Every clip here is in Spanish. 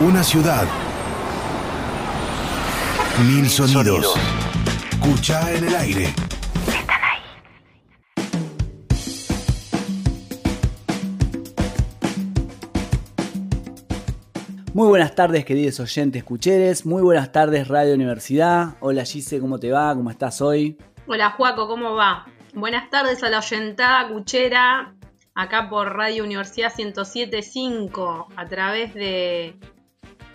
Una ciudad. Mil sonidos. Escucha en el aire. Están ahí. Muy buenas tardes, queridos oyentes cucheres. Muy buenas tardes, Radio Universidad. Hola Gise, ¿cómo te va? ¿Cómo estás hoy? Hola Juaco, ¿cómo va? Buenas tardes a la oyentada cuchera, acá por Radio Universidad 107.5, a través de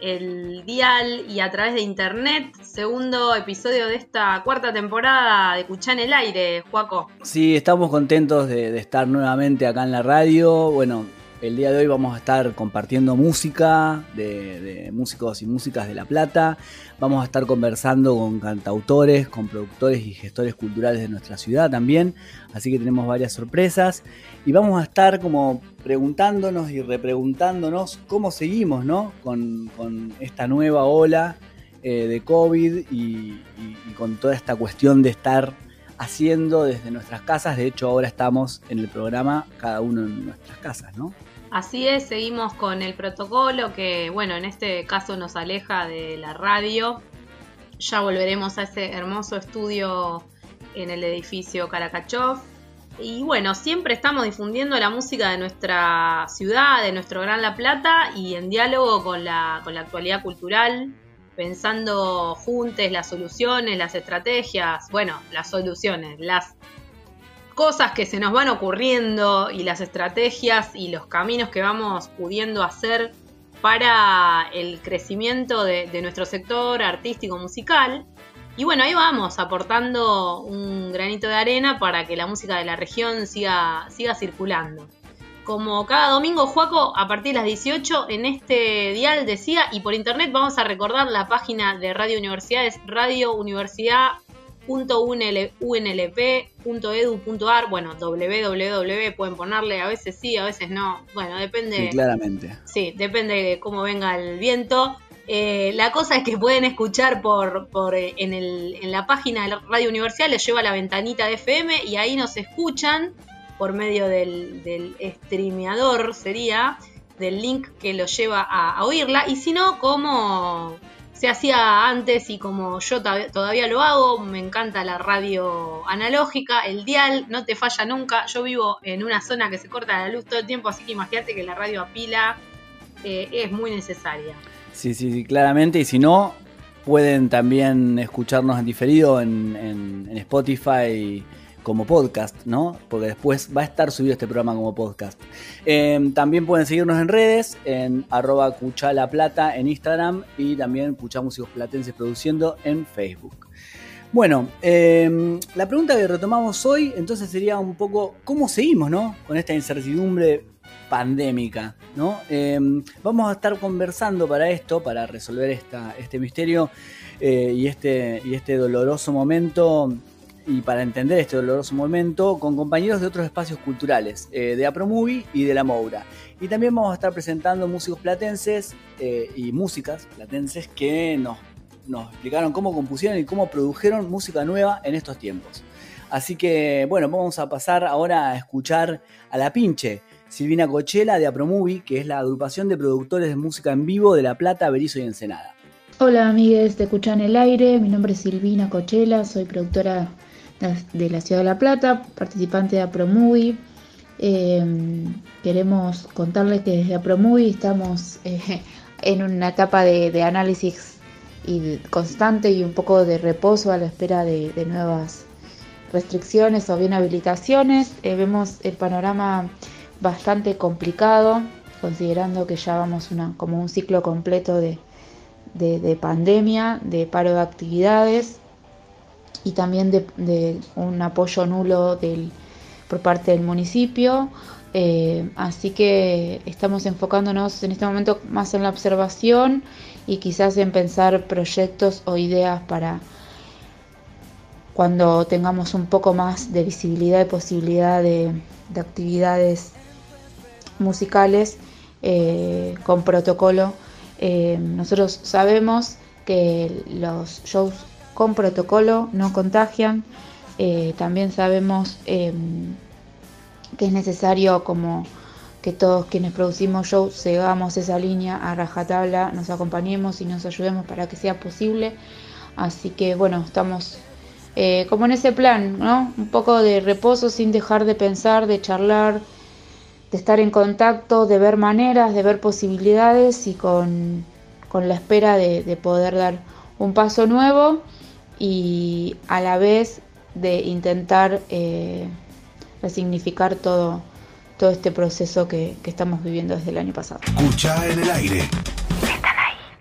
el dial y a través de internet. Segundo episodio de esta cuarta temporada de Cuchá en el aire, Juaco. Sí, estamos contentos de, de estar nuevamente acá en la radio. Bueno, el día de hoy vamos a estar compartiendo música de, músicos y músicas de La Plata. Vamos a estar conversando con cantautores, con productores y gestores culturales de nuestra ciudad también. Así que tenemos varias sorpresas. Y vamos a estar como preguntándonos y repreguntándonos cómo seguimos, ¿no? Con, esta nueva ola eh, de COVID y, y con toda esta cuestión de estar haciendo desde nuestras casas. De hecho, ahora estamos en el programa cada uno en nuestras casas, ¿no? Así es, seguimos con el protocolo que, bueno, en este caso nos aleja de la radio. Ya volveremos a ese hermoso estudio en el edificio Karakachov. Y bueno, siempre estamos difundiendo la música de nuestra ciudad, de nuestro Gran La Plata y en diálogo con la, con la actualidad cultural, pensando juntos las soluciones, las estrategias, bueno, las soluciones, las cosas que se nos van ocurriendo y las estrategias y los caminos que vamos pudiendo hacer para el crecimiento de, nuestro sector artístico musical. Y bueno, ahí vamos aportando un granito de arena para que la música de la región siga, siga circulando. Como cada domingo, Juaco, a partir de las 18 en este dial decía, y por internet vamos a recordar la página de Radio Universidad, es Radio Universidad .unlp.edu.ar, bueno, www pueden ponerle, a veces sí, a veces no, bueno, depende. Sí, claramente. Sí, depende de cómo venga el viento. Eh, la cosa es que pueden escuchar por, por eh, en, el, en, la página de Radio Universidad, les lleva la ventanita de FM y ahí nos escuchan por medio del, del streameador, sería, del link que los lleva a, a oírla. Y si no, como se hacía antes y como yo todavía lo hago, me encanta la radio analógica, el dial, no te falla nunca. Yo vivo en una zona que se corta la luz todo el tiempo, así que imagínate que la radio a pila eh, es muy necesaria. Sí, sí, sí, claramente. Y si no, pueden también escucharnos en diferido en, en, en Spotify como podcast, ¿no? Porque después va a estar subido este programa como podcast. Eh, también pueden seguirnos en redes, en arroba cuchalaplata en Instagram y también Cucha Músicos Platenses Produciendo en Facebook. Bueno, eh, la pregunta que retomamos hoy entonces sería un poco cómo seguimos, ¿no? Con esta incertidumbre pandémica, ¿no? Eh, vamos a estar conversando para esto, para resolver esta, este misterio eh, y, este, y este doloroso momento y para entender este doloroso momento con compañeros de otros espacios culturales, eh, de AproMovie y de La Moura. Y también vamos a estar presentando músicos platenses eh, y músicas platenses que nos, nos explicaron cómo compusieron y cómo produjeron música nueva en estos tiempos. Así que, bueno, vamos a pasar ahora a escuchar a La Pinche, Silvina Cochela de AproMovie, que es la agrupación de productores de música en vivo de La Plata, Berizo y Ensenada. Hola amigues de Escuchan el Aire, mi nombre es Silvina Cochela, soy productora de la Ciudad de La Plata, participante de AproMovie. Eh, queremos contarles que desde AproMovie estamos eh, en una etapa de, análisis y constante y un poco de reposo a la espera de, de nuevas restricciones o bien habilitaciones. Eh, vemos el panorama bastante complicado, considerando que ya vamos una, como un ciclo completo de, de pandemia, de paro de actividades y también de, de un apoyo nulo del, por parte del municipio. Eh, así que estamos enfocándonos en este momento más en la observación y quizás en pensar proyectos o ideas para cuando tengamos un poco más de visibilidad y posibilidad de, de actividades musicales eh, con protocolo. Eh, nosotros sabemos que los shows con protocolo, no contagian. Eh, también sabemos eh, que es necesario como que todos quienes producimos shows sigamos esa línea a rajatabla, nos acompañemos y nos ayudemos para que sea posible. Así que bueno, estamos eh, como en ese plan, ¿no? Un poco de reposo sin dejar de pensar, de charlar, de estar en contacto, de ver maneras, de ver posibilidades y con, la espera de, poder dar un paso nuevo y a la vez de intentar eh, resignificar todo todo este proceso que, estamos viviendo desde el año pasado. Escucha en el aire.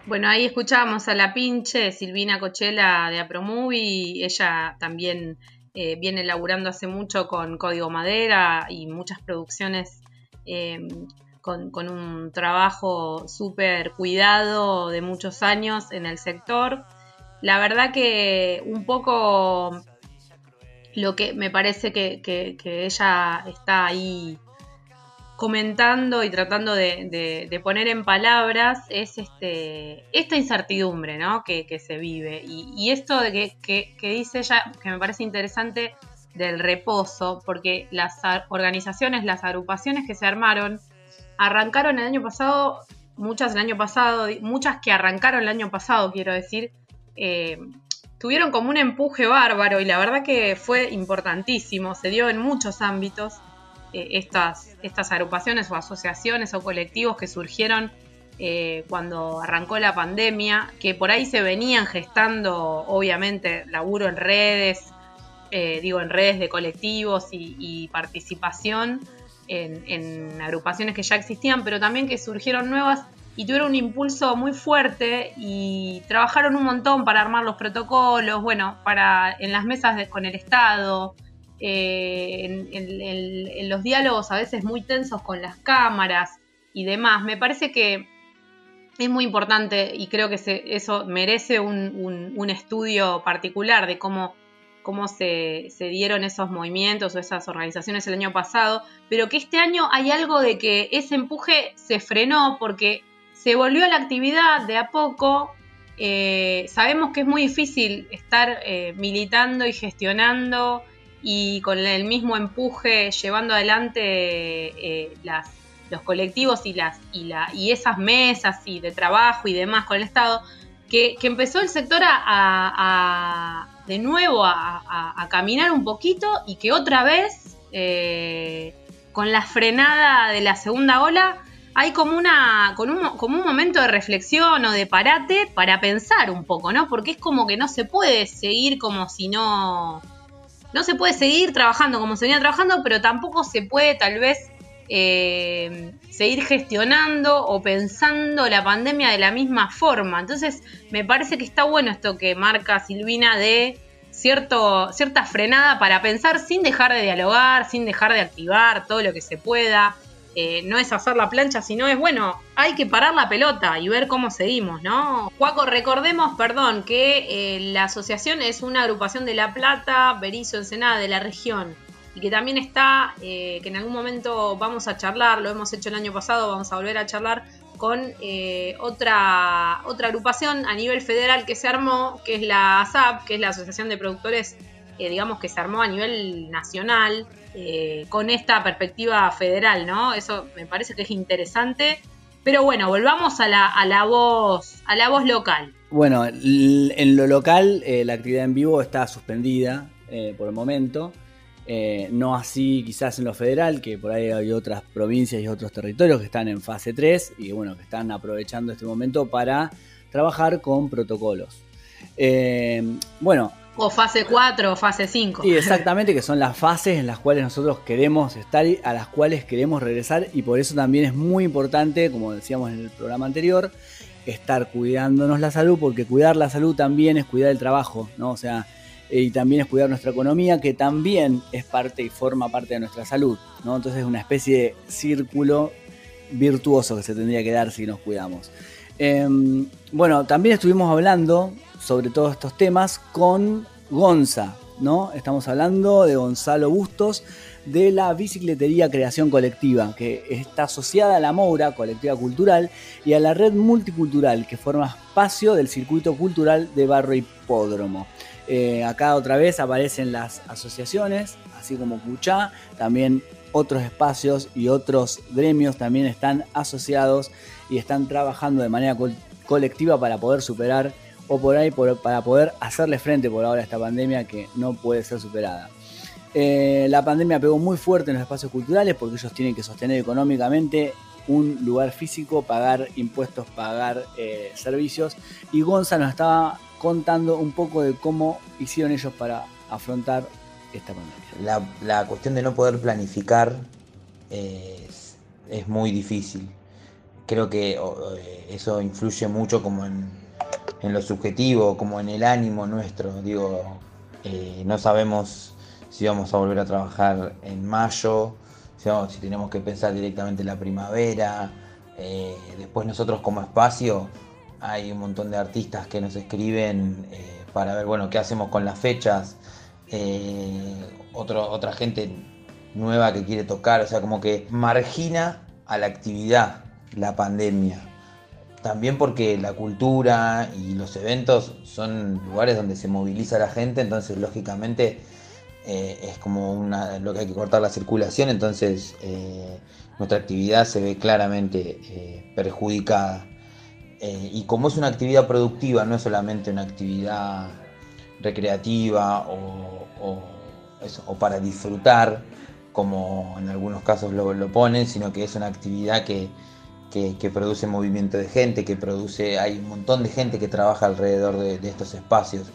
Bueno, ahí escuchábamos a la pinche Silvina Cochela de Apromovie. Ella también eh, viene laburando hace mucho con Código Madera y muchas producciones em, con, con, un trabajo súper cuidado de muchos años en el sector. La verdad que un poco lo que me parece que, que, que ella está ahí comentando y tratando de, poner en palabras es este, esta incertidumbre ¿no? que, se vive. Y, esto de que, dice ella, que me parece interesante, del reposo, porque las organizaciones, las agrupaciones que se armaron, arrancaron el año pasado, muchas el año pasado, muchas que arrancaron el año pasado, quiero decir, eh, tuvieron como un empuje bárbaro y la verdad que fue importantísimo, se dio en muchos ámbitos. Eh, estas, estas agrupaciones o asociaciones o colectivos que surgieron eh, cuando arrancó la pandemia, que por ahí se venían gestando, obviamente, laburo en redes, digo, en redes de colectivos y, participación en, agrupaciones que ya existían, pero también que surgieron nuevas y tuvieron un impulso muy fuerte y trabajaron un montón para armar los protocolos, bueno, para en las mesas con el Estado, eh, en, los diálogos a veces muy tensos con las cámaras y demás. Me parece que es muy importante y creo que eso merece un, estudio particular de cómo, cómo se, dieron esos movimientos o esas organizaciones el año pasado, pero que este año hay algo de que ese empuje se frenó porque se volvió a la actividad de a poco. Eh, sabemos que es muy difícil estar eh, militando y gestionando y con el mismo empuje llevando adelante eh, los colectivos y, las, y, y esas mesas y de trabajo y demás con el Estado, que, empezó el sector a, de nuevo a, caminar un poquito y que otra vez, con la frenada de la segunda ola, hay como, una, con un, como un momento de reflexión o de parate para pensar un poco, ¿no? Porque es como que no se puede seguir como si no no se puede seguir trabajando como se venía trabajando, pero tampoco se puede tal vez eh, seguir gestionando o pensando la pandemia de la misma forma. Entonces, me parece que está bueno esto que marca Silvina de cierto, cierta frenada para pensar sin dejar de dialogar, sin dejar de activar todo lo que se pueda. Eh, no es hacer la plancha, sino es, bueno, hay que parar la pelota y ver cómo seguimos, ¿no? Juaco, recordemos, perdón, que eh, la asociación es una agrupación de La Plata, Berizo, Ensenada, de la región, y que también está, eh, que en algún momento vamos a charlar, lo hemos hecho el año pasado, vamos a volver a charlar con otra, otra agrupación a nivel federal que se armó, que es la ASAP, que es la Asociación de Productores, digamos que se armó a nivel nacional, eh, con esta perspectiva federal, ¿no? Eso me parece que es interesante. Pero bueno, volvamos a la, a la voz, a la voz local. Bueno, en lo local eh, la actividad en vivo está suspendida eh, por el momento. no así quizás en lo federal, que por ahí hay otras provincias y otros territorios que están en fase 3 y bueno, que están aprovechando este momento para trabajar con protocolos. bueno, o fase 4 o fase 5. Sí, exactamente, que son las fases en las cuales nosotros queremos estar y a las cuales queremos regresar y por eso también es muy importante, como decíamos en el programa anterior, estar cuidándonos la salud, porque cuidar la salud también es cuidar el trabajo, ¿no? O sea, y también es cuidar nuestra economía, que también es parte y forma parte de nuestra salud, ¿no? Entonces es una especie de círculo virtuoso que se tendría que dar si nos cuidamos. Em, bueno, también estuvimos hablando sobre todos estos temas con Gonza, ¿no? Estamos hablando de Gonzalo Bustos de la Bicicletería Creación Colectiva, que está asociada a la Moura, colectiva cultural, y a la red multicultural, que forma espacio del circuito cultural de Barro Hipódromo. Eh, acá otra vez aparecen las asociaciones, así como Cuchá, también otros espacios y otros gremios también están asociados y están trabajando de manera colectiva para poder superar o por ahí para poder hacerle frente por ahora a esta pandemia que no puede ser superada. Eh, la pandemia pegó muy fuerte en los espacios culturales porque ellos tienen que sostener económicamente un lugar físico, pagar impuestos, pagar eh, servicios. Y Gonza nos estaba contando un poco de cómo hicieron ellos para afrontar esta pandemia. La, cuestión de no poder planificar es, muy difícil. Creo que eh, eso influye mucho como en, en, lo subjetivo, como en el ánimo nuestro. Digo, no sabemos si vamos a volver a trabajar en mayo, si, tenemos que pensar directamente en la primavera. Eh, después nosotros como espacio hay un montón de artistas que nos escriben eh, para ver bueno qué hacemos con las fechas. Eh, otra gente nueva que quiere tocar, o sea, como que margina a la actividad la pandemia. También porque la cultura y los eventos son lugares donde se moviliza la gente, entonces lógicamente eh, es como una, lo que hay que cortar la circulación, entonces eh, nuestra actividad se ve claramente eh, perjudicada. y como es una actividad productiva, no es solamente una actividad recreativa o, para disfrutar, como en algunos casos lo, ponen, sino que es una actividad que, produce movimiento de gente, que produce, hay un montón de gente que trabaja alrededor de estos espacios.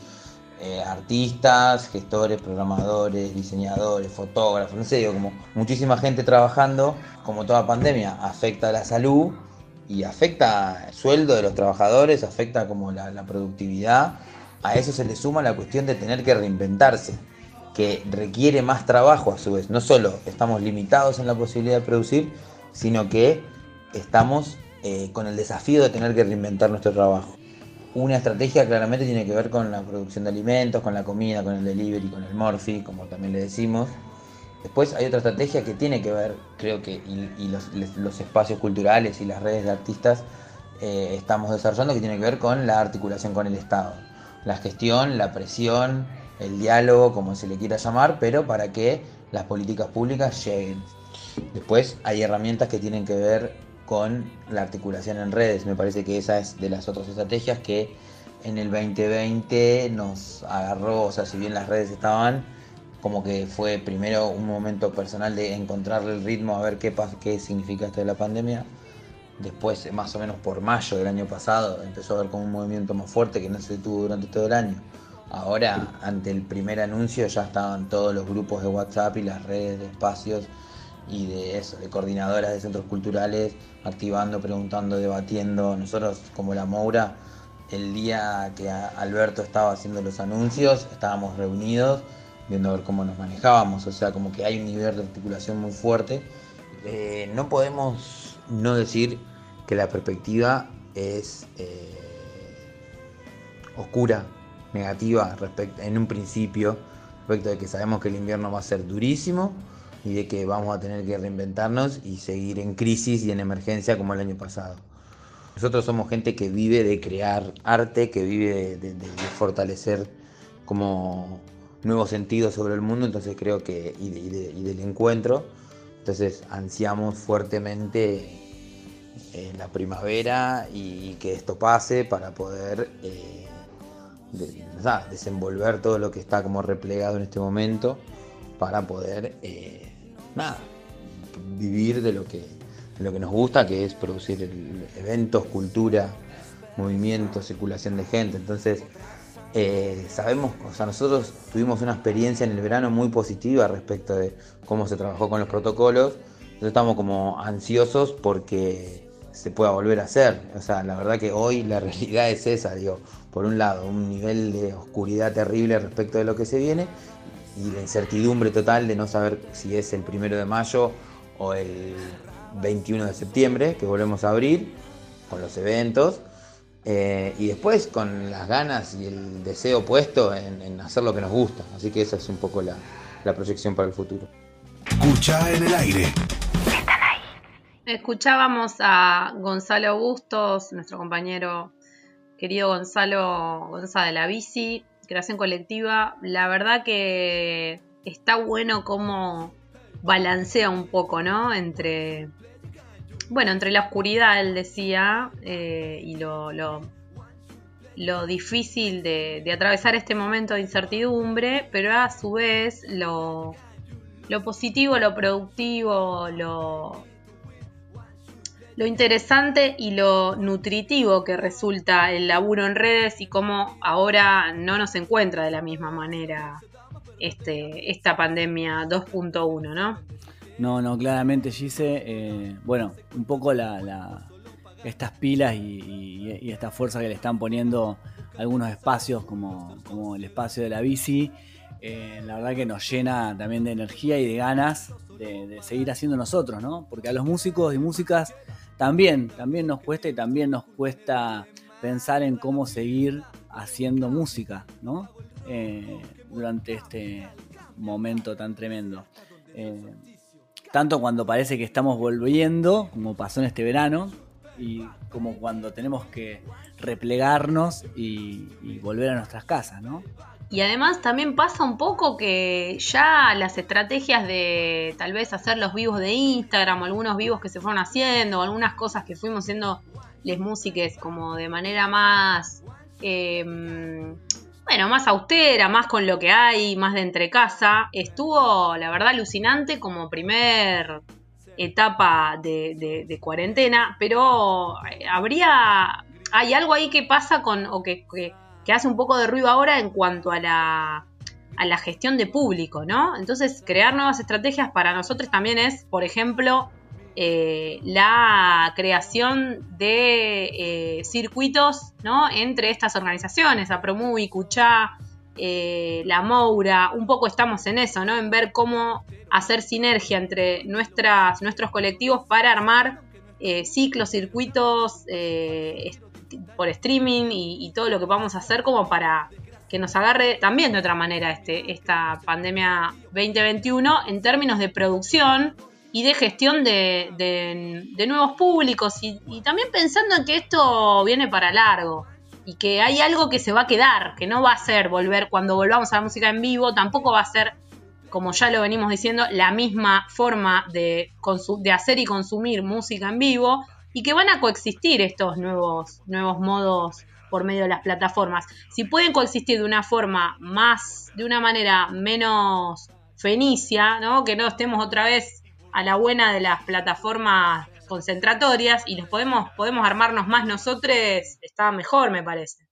Eh, artistas, gestores, programadores, diseñadores, fotógrafos, no sé, como muchísima gente trabajando, como toda pandemia, afecta la salud y afecta el sueldo de los trabajadores, afecta como la, la productividad. A eso se le suma la cuestión de tener que reinventarse, que requiere más trabajo a su vez. No solo estamos limitados en la posibilidad de producir, sino que estamos eh, con el desafío de tener que reinventar nuestro trabajo. Una estrategia claramente tiene que ver con la producción de alimentos, con la comida, con el delivery, con el morphy, como también le decimos. Después hay otra estrategia que tiene que ver, creo que, y, los, espacios culturales y las redes de artistas eh, estamos desarrollando, que tiene que ver con la articulación con el Estado. La gestión, la presión, el diálogo, como se le quiera llamar, pero para que las políticas públicas lleguen. Después hay herramientas que tienen que ver con la articulación en redes. Me parece que esa es de las otras estrategias que en el 2020 nos agarró, o sea, si bien las redes estaban, como que fue primero un momento personal de encontrarle el ritmo, a ver qué, qué significa esto de la pandemia. Después, más o menos por mayo del año pasado, empezó a haber como un movimiento más fuerte que no se detuvo durante todo el año. Ahora, ante el primer anuncio, ya estaban todos los grupos de WhatsApp y las redes de espacios y de eso, de coordinadoras de centros culturales, activando, preguntando, debatiendo. Nosotros como la Moura, el día que Alberto estaba haciendo los anuncios, estábamos reunidos viendo a ver cómo nos manejábamos, o sea, como que hay un nivel de articulación muy fuerte. Eh, no podemos no decir que la perspectiva es eh, oscura, negativa respecto, en un principio, respecto de que sabemos que el invierno va a ser durísimo, y de que vamos a tener que reinventarnos y seguir en crisis y en emergencia como el año pasado. Nosotros somos gente que vive de crear arte, que vive de, fortalecer como nuevos sentidos sobre el mundo, entonces creo que, y, del encuentro, entonces ansiamos fuertemente eh, la primavera y, que esto pase para poder eh, desenvolver todo lo que está como replegado en este momento para poder eh, nada, vivir de lo que, lo que nos gusta, que es producir eventos, cultura, movimiento, circulación de gente. Entonces, eh, sabemos, o sea, nosotros tuvimos una experiencia en el verano muy positiva respecto de cómo se trabajó con los protocolos. Entonces estamos como ansiosos porque se pueda volver a hacer. O sea, la verdad que hoy la realidad es esa, digo, por un lado, un nivel de oscuridad terrible respecto de lo que se viene y la incertidumbre total de no saber si es el primero de mayo o el 21 de septiembre que volvemos a abrir con los eventos eh, y después con las ganas y el deseo puesto en, hacer lo que nos gusta. Así que esa es un poco la, proyección para el futuro. Escucha en el aire. Escuchábamos a Gonzalo Bustos, nuestro compañero querido Gonzalo Gonzalo de la Bici, creación colectiva. La verdad que está bueno cómo balancea un poco, ¿no? Entre, bueno, entre la oscuridad, él decía, eh, y lo, lo, difícil de, de, atravesar este momento de incertidumbre, pero a su vez lo, lo positivo, lo productivo, lo, lo interesante y lo nutritivo que resulta el laburo en redes y cómo ahora no nos encuentra de la misma manera este, esta pandemia 2.1, ¿no? No, no, claramente, Gise. Eh, bueno, un poco la, estas pilas y, esta fuerza que le están poniendo algunos espacios, como, como el espacio de la bici, eh, la verdad que nos llena también de energía y de ganas de, seguir haciendo nosotros, ¿no? Porque a los músicos y músicas también, también nos cuesta y también nos cuesta pensar en cómo seguir haciendo música, ¿no? Eh, durante este momento tan tremendo. Eh, tanto cuando parece que estamos volviendo, como pasó en este verano, y como cuando tenemos que replegarnos y, y volver a nuestras casas, ¿no? Y además también pasa un poco que ya las estrategias de tal vez hacer los vivos de Instagram, o algunos vivos que se fueron haciendo, o algunas cosas que fuimos haciendo les músiques como de manera más, em, bueno, más austera, más con lo que hay, más de entre casa, estuvo la verdad alucinante como primer etapa de, cuarentena, pero habría, hay algo ahí que pasa con, o que hace un poco de ruido ahora en cuanto a la, a la gestión de público, ¿no? Entonces, crear nuevas estrategias para nosotros también es, por ejemplo, eh, la creación de eh, circuitos, ¿no? Entre estas organizaciones, a Promuvi, Cuchá, eh, La Moura, un poco estamos en eso, ¿no? En ver cómo hacer sinergia entre nuestras, nuestros colectivos para armar ciclos, circuitos, por streaming y, todo lo que vamos a hacer como para que nos agarre también de otra manera este, esta pandemia 2021 en términos de producción y de gestión de, nuevos públicos y, también pensando en que esto viene para largo y que hay algo que se va a quedar, que no va a ser volver cuando volvamos a la música en vivo, tampoco va a ser, como ya lo venimos diciendo, la misma forma de, de hacer y consumir música en vivo, y que van a coexistir estos nuevos, nuevos modos por medio de las plataformas. Si pueden coexistir de una forma más, de una manera menos fenicia, ¿no? que no estemos otra vez a la buena de las plataformas concentratorias y los podemos, podemos armarnos más nosotros, está mejor, me parece.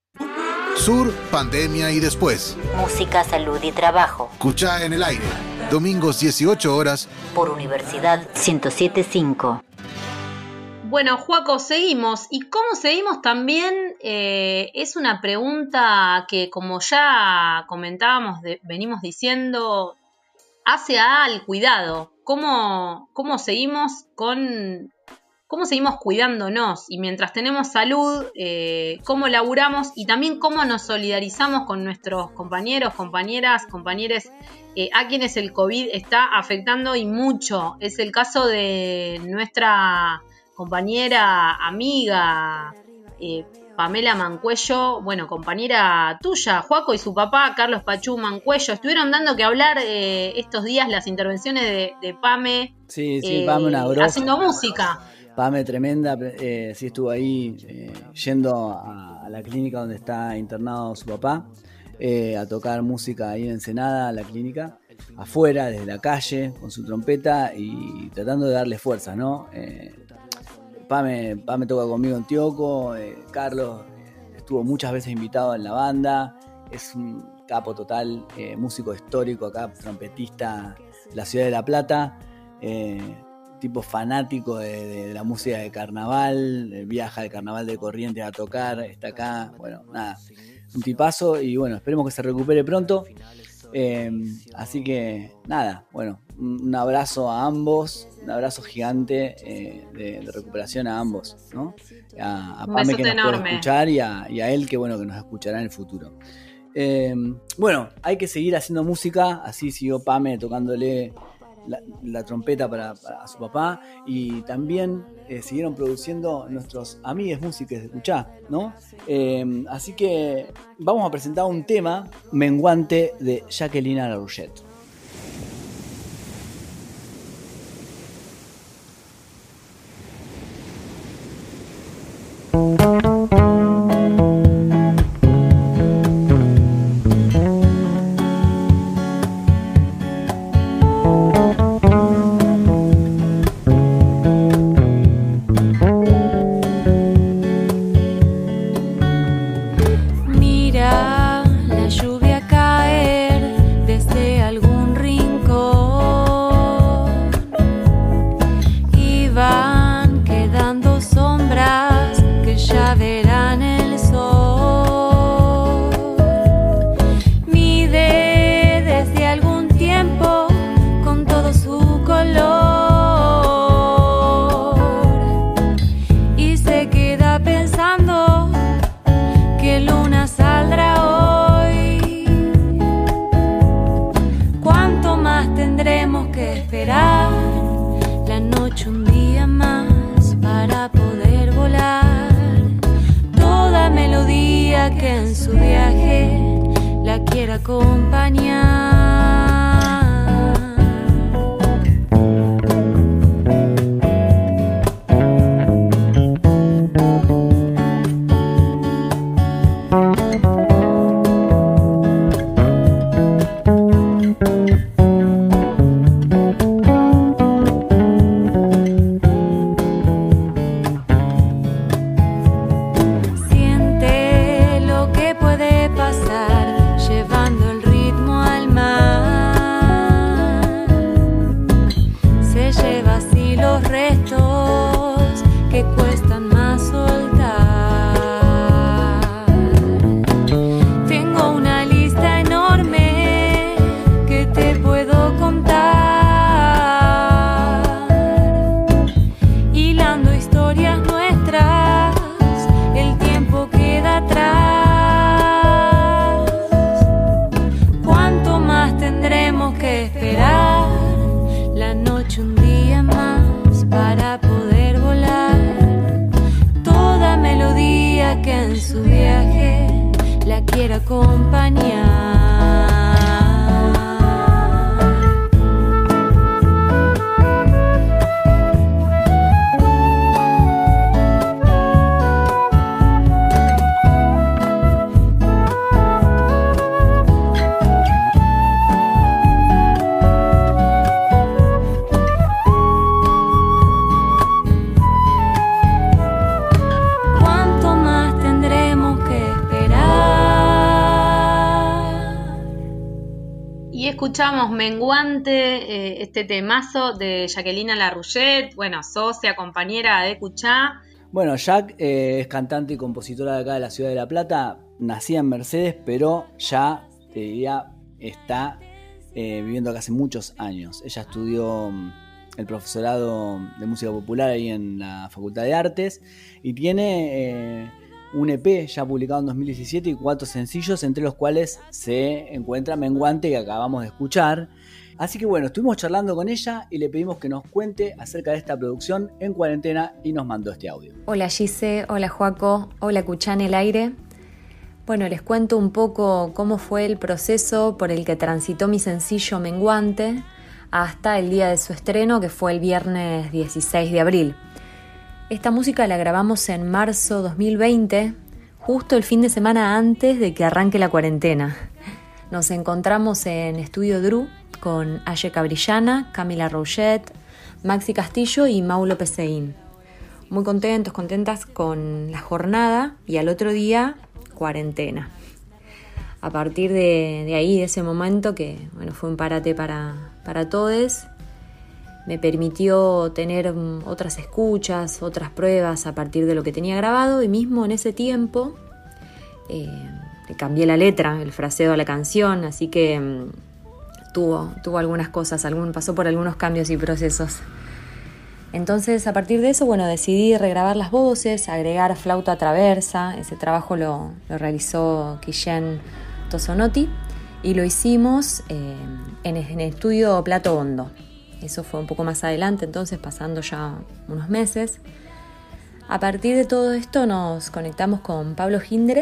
Sur, pandemia y después. Música, salud y trabajo. Escucha en el aire. Domingos 18 horas. Por Universidad 1075. Bueno, Juaco, seguimos. ¿Y cómo seguimos también? Eh, es una pregunta que, como ya comentábamos, venimos diciendo, hace al cuidado. ¿Cómo, ¿Cómo seguimos con cómo seguimos cuidándonos y mientras tenemos salud, eh, cómo laburamos y también cómo nos solidarizamos con nuestros compañeros, compañeras, compañeros eh, a quienes el COVID está afectando y mucho. Es el caso de nuestra compañera, amiga, eh, Pamela Mancuello, bueno, compañera tuya, Juaco y su papá, Carlos Pachú Mancuello, estuvieron dando que hablar eh, estos días las intervenciones de, Pame. Sí, sí, Pame una eh, Haciendo música. Pame tremenda, sí estuvo ahí yendo a, la clínica donde está internado su papá, a tocar música ahí en Ensenada, la clínica, afuera, desde la calle, con su trompeta y tratando de darle fuerza, ¿no? Pame, Pame toca conmigo en Tioco, eh, Carlos eh, estuvo muchas veces invitado en la banda, es un capo total, eh, músico histórico acá, trompetista de la ciudad de La Plata, tipo fanático de, la música de carnaval, viaja al carnaval de Corrientes a tocar, está acá, bueno, nada, un tipazo y bueno, esperemos que se recupere pronto. así que nada, bueno, un abrazo a ambos, un abrazo gigante eh, de, recuperación a ambos, ¿no? A, Pame que nos puede escuchar y a, él que bueno que nos escuchará en el futuro. Bueno, hay que seguir haciendo música, así siguió Pame tocándole la, trompeta para, su papá y también eh, siguieron produciendo nuestros amigues músicos de Cuchá, ¿no? Em, así que vamos a presentar un tema menguante de Jacqueline Larouchette. Este temazo de Jacqueline Larouchette, bueno, socia, compañera de Cuchá. Bueno, Jack eh, es cantante y compositora de acá de la ciudad de La Plata, nacida en Mercedes, pero ya, te está eh, viviendo acá hace muchos años. Ella estudió mm, el profesorado de música popular ahí en la Facultad de Artes y tiene un EP ya publicado en 2017 y cuatro sencillos, entre los cuales se encuentra Menguante que acabamos de escuchar. Así que bueno, estuvimos charlando con ella y le pedimos que nos cuente acerca de esta producción en cuarentena y nos mandó este audio. Hola Gise, hola Joaco, hola Cuchán el aire. Bueno, les cuento un poco cómo fue el proceso por el que transitó mi sencillo Menguante hasta el día de su estreno, que fue el viernes 16 de abril. Esta música la grabamos en marzo 2020, justo el fin de semana antes de que arranque la cuarentena. Nos encontramos en Estudio Drew con Aye Cabrillana, Camila Rouget, Maxi Castillo y Maulo Peseín. Muy contentos, contentas con la jornada y al otro día cuarentena. A partir de, ahí, de ese momento, que bueno, fue un parate para, para todos, me permitió tener mm, otras escuchas, otras pruebas a partir de lo que tenía grabado y mismo en ese tiempo eh, cambié la letra, el fraseo a la canción, así que mm, tuvo, tuvo algunas cosas, algún, pasó por algunos cambios y procesos. Entonces a partir de eso, bueno, decidí regrabar las voces, agregar flauta traversa, ese trabajo lo, realizó Kishen Tosonotti y lo hicimos eh, en, en el estudio Plato Hondo. Eso fue un poco más adelante, entonces pasando ya unos meses. A partir de todo esto nos conectamos con Pablo Hindre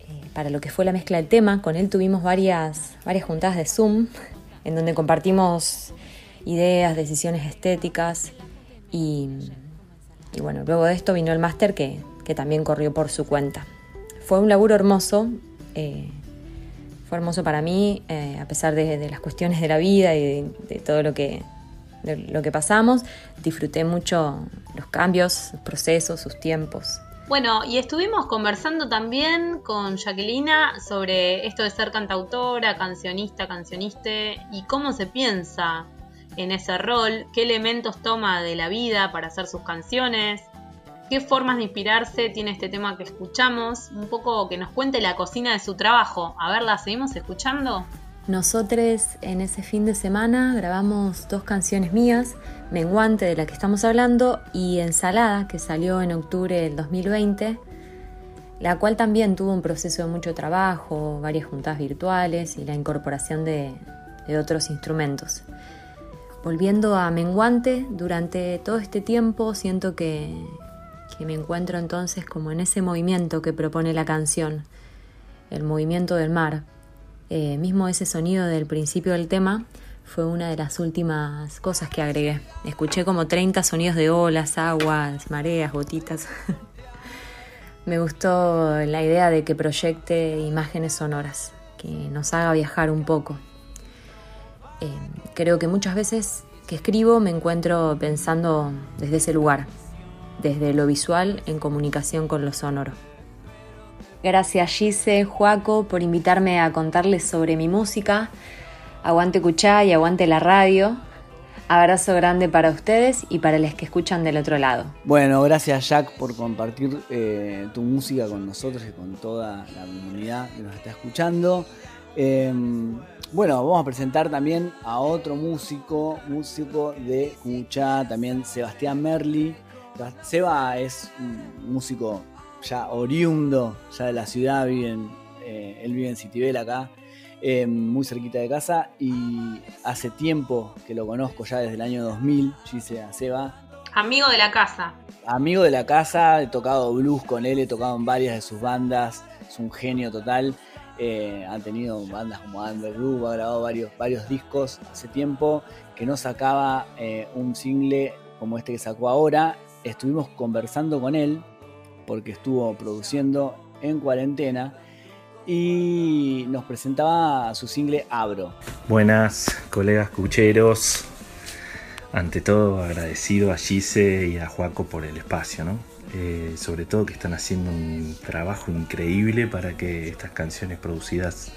eh, para lo que fue la mezcla del tema. Con él tuvimos varias, varias juntadas de Zoom en donde compartimos ideas, decisiones estéticas y, bueno, luego de esto vino el máster que, que también corrió por su cuenta. Fue un laburo hermoso, eh, fue hermoso para mí, eh, a pesar de, las cuestiones de la vida y de, todo lo que, lo que pasamos, disfruté mucho los cambios, sus procesos, sus tiempos. Bueno, y estuvimos conversando también con Jacquelina sobre esto de ser cantautora, cancionista, cancioniste y cómo se piensa en ese rol, qué elementos toma de la vida para hacer sus canciones, qué formas de inspirarse tiene este tema que escuchamos, un poco que nos cuente la cocina de su trabajo. A ver, ¿la seguimos escuchando? Nosotros en ese fin de semana grabamos dos canciones mías, Menguante de la que estamos hablando y Ensalada que salió en octubre del 2020, la cual también tuvo un proceso de mucho trabajo, varias juntas virtuales y la incorporación de otros instrumentos. Volviendo a Menguante, durante todo este tiempo siento que, que me encuentro entonces como en ese movimiento que propone la canción, el movimiento del mar. Eh, mismo ese sonido del principio del tema fue una de las últimas cosas que agregué. Escuché como 30 sonidos de olas, aguas, mareas, gotitas. me gustó la idea de que proyecte imágenes sonoras, que nos haga viajar un poco. Eh, creo que muchas veces que escribo me encuentro pensando desde ese lugar, desde lo visual en comunicación con lo sonoro. Gracias Gise, Juaco, por invitarme a contarles sobre mi música. Aguante Cuchá y aguante la radio. Abrazo grande para ustedes y para los que escuchan del otro lado. Bueno, gracias Jack por compartir eh, tu música con nosotros y con toda la comunidad que nos está escuchando. Em, bueno, vamos a presentar también a otro músico, músico de Cuchá, también Sebastián Merli. Seba es un músico ya oriundo, ya de la ciudad, vive eh, él vive en Citibel acá, eh, muy cerquita de casa y hace tiempo que lo conozco, ya desde el año 2000, dice a Seba. Amigo de la casa. Amigo de la casa, he tocado blues con él, he tocado en varias de sus bandas, es un genio total. Eh, han tenido bandas como Undergroove, ha grabado varios, varios discos hace tiempo, que no sacaba eh, un single como este que sacó ahora. Estuvimos conversando con él, porque estuvo produciendo en cuarentena, y nos presentaba su single Abro. Buenas, colegas cucheros. Ante todo, agradecido a Gise y a Juaco por el espacio, ¿no? Eh, sobre todo que están haciendo un trabajo increíble para que estas canciones producidas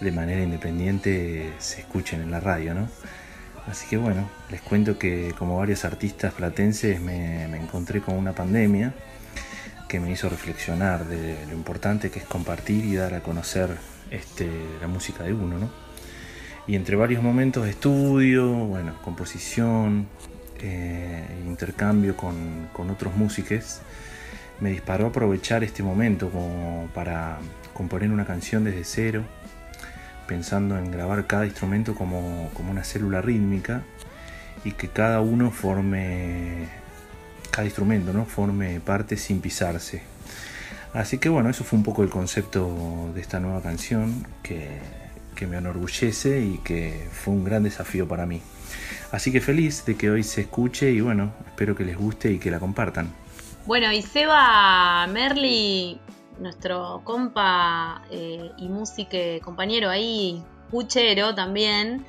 de manera independiente se escuchen en la radio, ¿no? Así que bueno, les cuento que como varios artistas platenses me, encontré con una pandemia que me hizo reflexionar de lo importante que es compartir y dar a conocer este, la música de uno, ¿no? Y entre varios momentos de estudio, bueno, composición, eh, intercambio con, otros músicos, me disparó a aprovechar este momento como para componer una canción desde cero, pensando en grabar cada instrumento como, una célula rítmica y que cada uno forme, cada instrumento, ¿no? Forme parte sin pisarse. Así que bueno, eso fue un poco el concepto de esta nueva canción que, que me enorgullece y que fue un gran desafío para mí. Así que feliz de que hoy se escuche y bueno, espero que les guste y que la compartan. Bueno, y Seba Merli, nuestro compa eh, y músico compañero ahí, puchero también,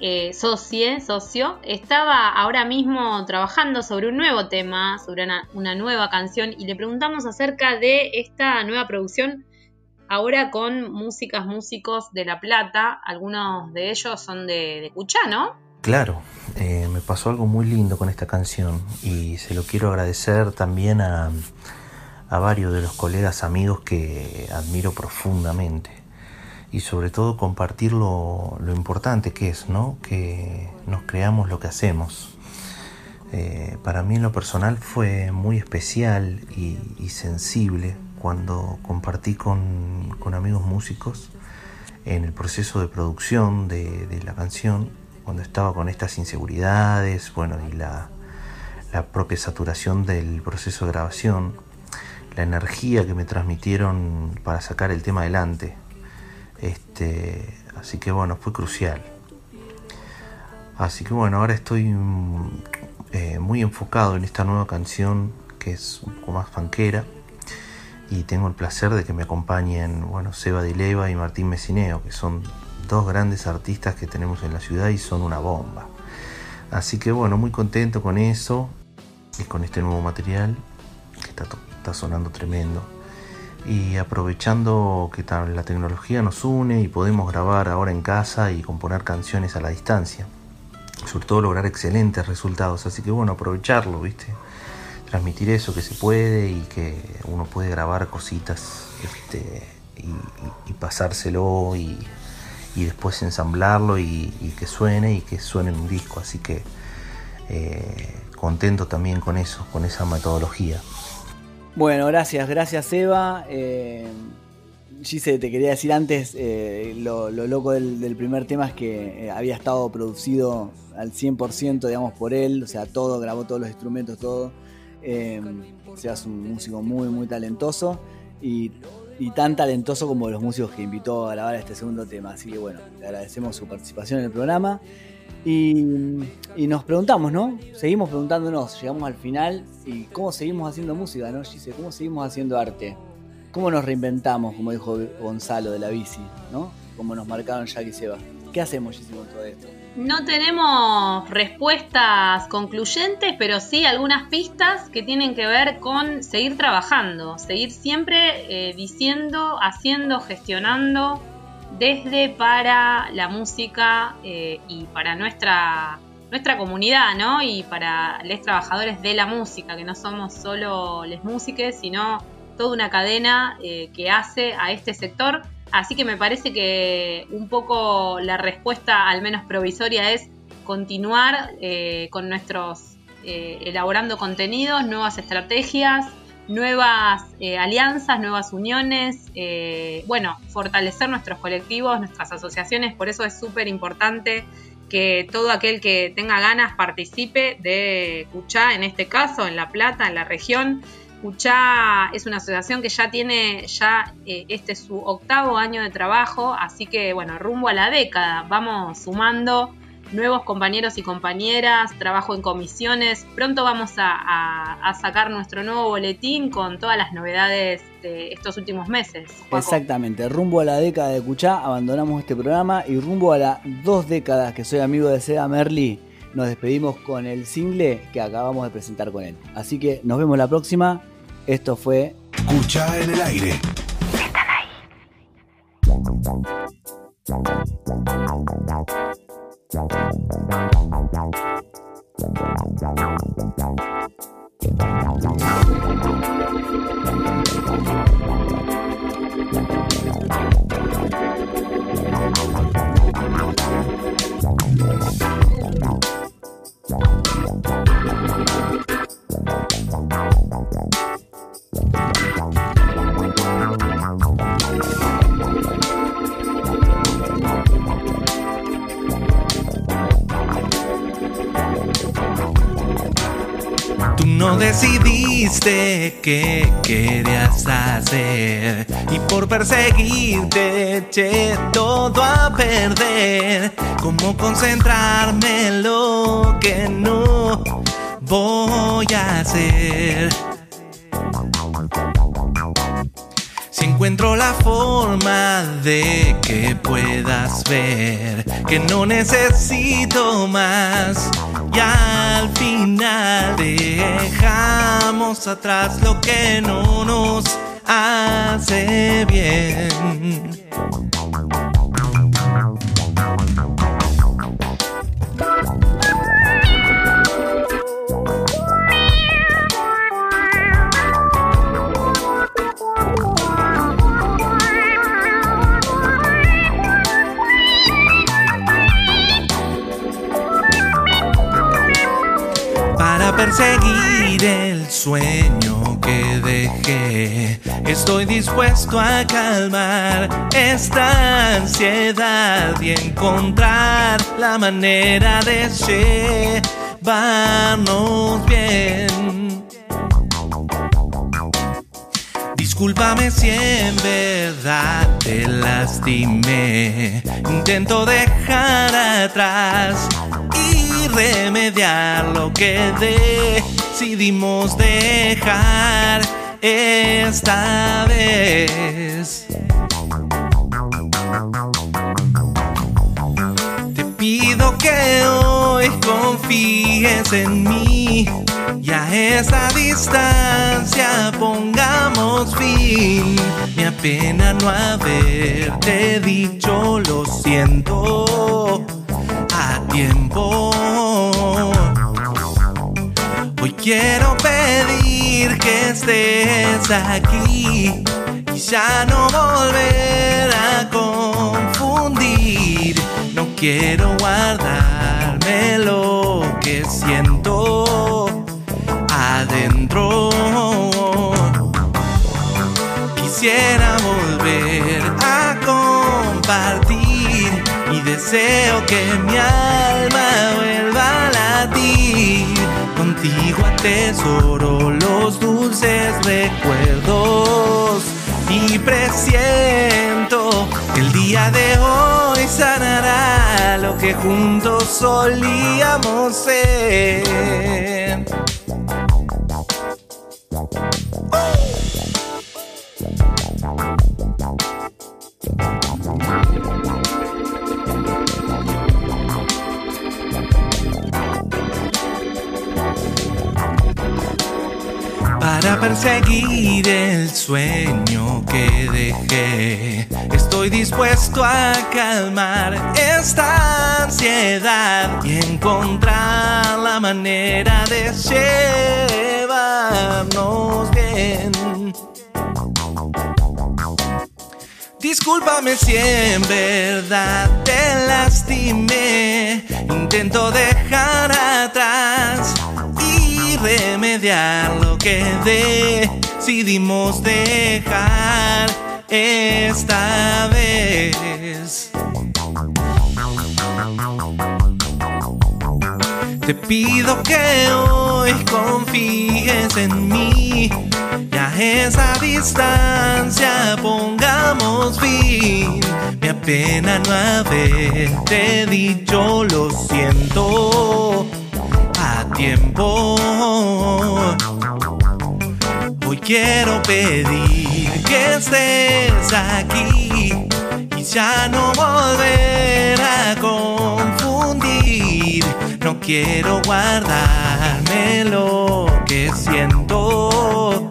eh, socio, estaba ahora mismo trabajando sobre un nuevo tema, sobre una, nueva canción, y le preguntamos acerca de esta nueva producción, ahora con músicas, músicos de La Plata, algunos de ellos son de, de Cuchá, ¿no? Claro, eh, me pasó algo muy lindo con esta canción y se lo quiero agradecer también a, varios de los colegas amigos que admiro profundamente y sobre todo compartir lo, importante que es, ¿no? Que nos creamos lo que hacemos. Eh, para mí en lo personal fue muy especial y, sensible cuando compartí con, amigos músicos en el proceso de producción de la canción cuando estaba con estas inseguridades, bueno, y la, propia saturación del proceso de grabación, la energía que me transmitieron para sacar el tema adelante. Este, así que bueno, fue crucial. Así que bueno, ahora estoy mm, eh, muy enfocado en esta nueva canción que es un poco más fanquera, y tengo el placer de que me acompañen, bueno, Seba Dileva y Martín Mesineo, que son dos grandes artistas que tenemos en la ciudad y son una bomba. Así que bueno, muy contento con eso y con este nuevo material que está, está sonando tremendo. Y aprovechando que la tecnología nos une y podemos grabar ahora en casa y componer canciones a la distancia. Sobre todo lograr excelentes resultados. Así que bueno, aprovecharlo, ¿viste? Transmitir eso que se puede y que uno puede grabar cositas este, y, pasárselo y, después ensamblarlo y, que suene y que suene en un disco. Así que eh, contento también con eso, con esa metodología. Bueno, gracias, gracias Eva. Eh, Gise, te quería decir antes, eh, lo, loco del, primer tema es que eh, había estado producido al 100%, digamos, por él, o sea, todo, grabó todos los instrumentos, todo. Eh, o sea, es un músico muy, muy talentoso y, y, tan talentoso como los músicos que invitó a grabar este segundo tema. Así que bueno, le agradecemos su participación en el programa. Y, nos preguntamos, ¿no? Seguimos preguntándonos, llegamos al final y cómo seguimos haciendo música, ¿no? Gise, ¿cómo seguimos haciendo arte? ¿Cómo nos reinventamos, como dijo Gonzalo de la bici, ¿no? Como nos marcaron Jack y Seba. ¿Qué hacemos, Gise, con todo esto? No tenemos respuestas concluyentes, pero sí algunas pistas que tienen que ver con seguir trabajando, seguir siempre eh, diciendo, haciendo, gestionando desde para la música eh, y para nuestra, nuestra comunidad, ¿no? Y para los trabajadores de la música, que no somos solo les músicos, sino toda una cadena eh, que hace a este sector. Así que me parece que un poco la respuesta, al menos provisoria, es continuar eh, con nuestros elaborando contenidos, nuevas estrategias, nuevas eh, alianzas, nuevas uniones, eh, bueno, fortalecer nuestros colectivos, nuestras asociaciones, por eso es súper importante que todo aquel que tenga ganas participe de Cuchá, en este caso, en La Plata, en la región. Cuchá es una asociación que ya tiene, ya eh, este es su octavo año de trabajo, así que bueno, rumbo a la década, vamos sumando nuevos compañeros y compañeras, trabajo en comisiones. Pronto vamos a, sacar nuestro nuevo boletín con todas las novedades de estos últimos meses. Exactamente, rumbo a la década de Cuchá, abandonamos este programa y rumbo a las dos décadas que soy amigo de Seda Merli, nos despedimos con el single que acabamos de presentar con él. Así que nos vemos la próxima. Esto fue Cuchá en el aire. Están ahí. Bye. Decidiste qué querías hacer y por perseguirte eché todo a perder. ¿Cómo concentrarme en lo que no voy a hacer? Si encuentro la forma de que puedas ver que no necesito más y al final dejamos atrás lo que no nos hace bien. Estoy dispuesto a calmar esta ansiedad y encontrar la manera de llevarnos bien. Discúlpame si en verdad te lastimé. Intento dejar atrás y remediar lo que decidimos dejar esta vez. Te pido que hoy confíes en mí y a esa distancia pongamos fin. Me apena no haberte dicho lo siento a tiempo. Quiero pedir que estés aquí y ya no volver a confundir. No quiero guardarme lo que siento adentro. Quisiera volver a compartir y deseo que mi alma vuelva. Contigo atesoro los dulces recuerdos y presiento que el día de hoy sanará lo que juntos solíamos ser. Para perseguir el sueño que dejé, estoy dispuesto a calmar esta ansiedad y encontrar la manera de llevarnos bien. Discúlpame si en verdad te lastimé. Intento dejar atrás remediar lo que decidimos dejar esta vez. Te pido que hoy confíes en mí y a esa distancia pongamos fin. Me apena no haberte dicho lo siento tiempo. Hoy quiero pedir que estés aquí y ya no volver a confundir. No quiero guardarme lo que siento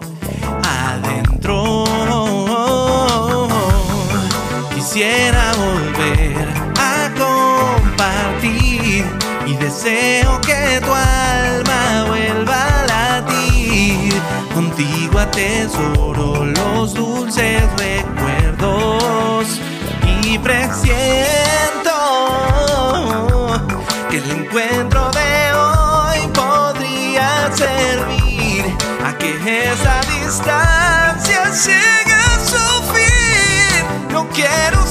adentro. Quisiera atesoro los dulces recuerdos y presiento que el encuentro de hoy podría servir a que esa distancia llegue a su fin. No quiero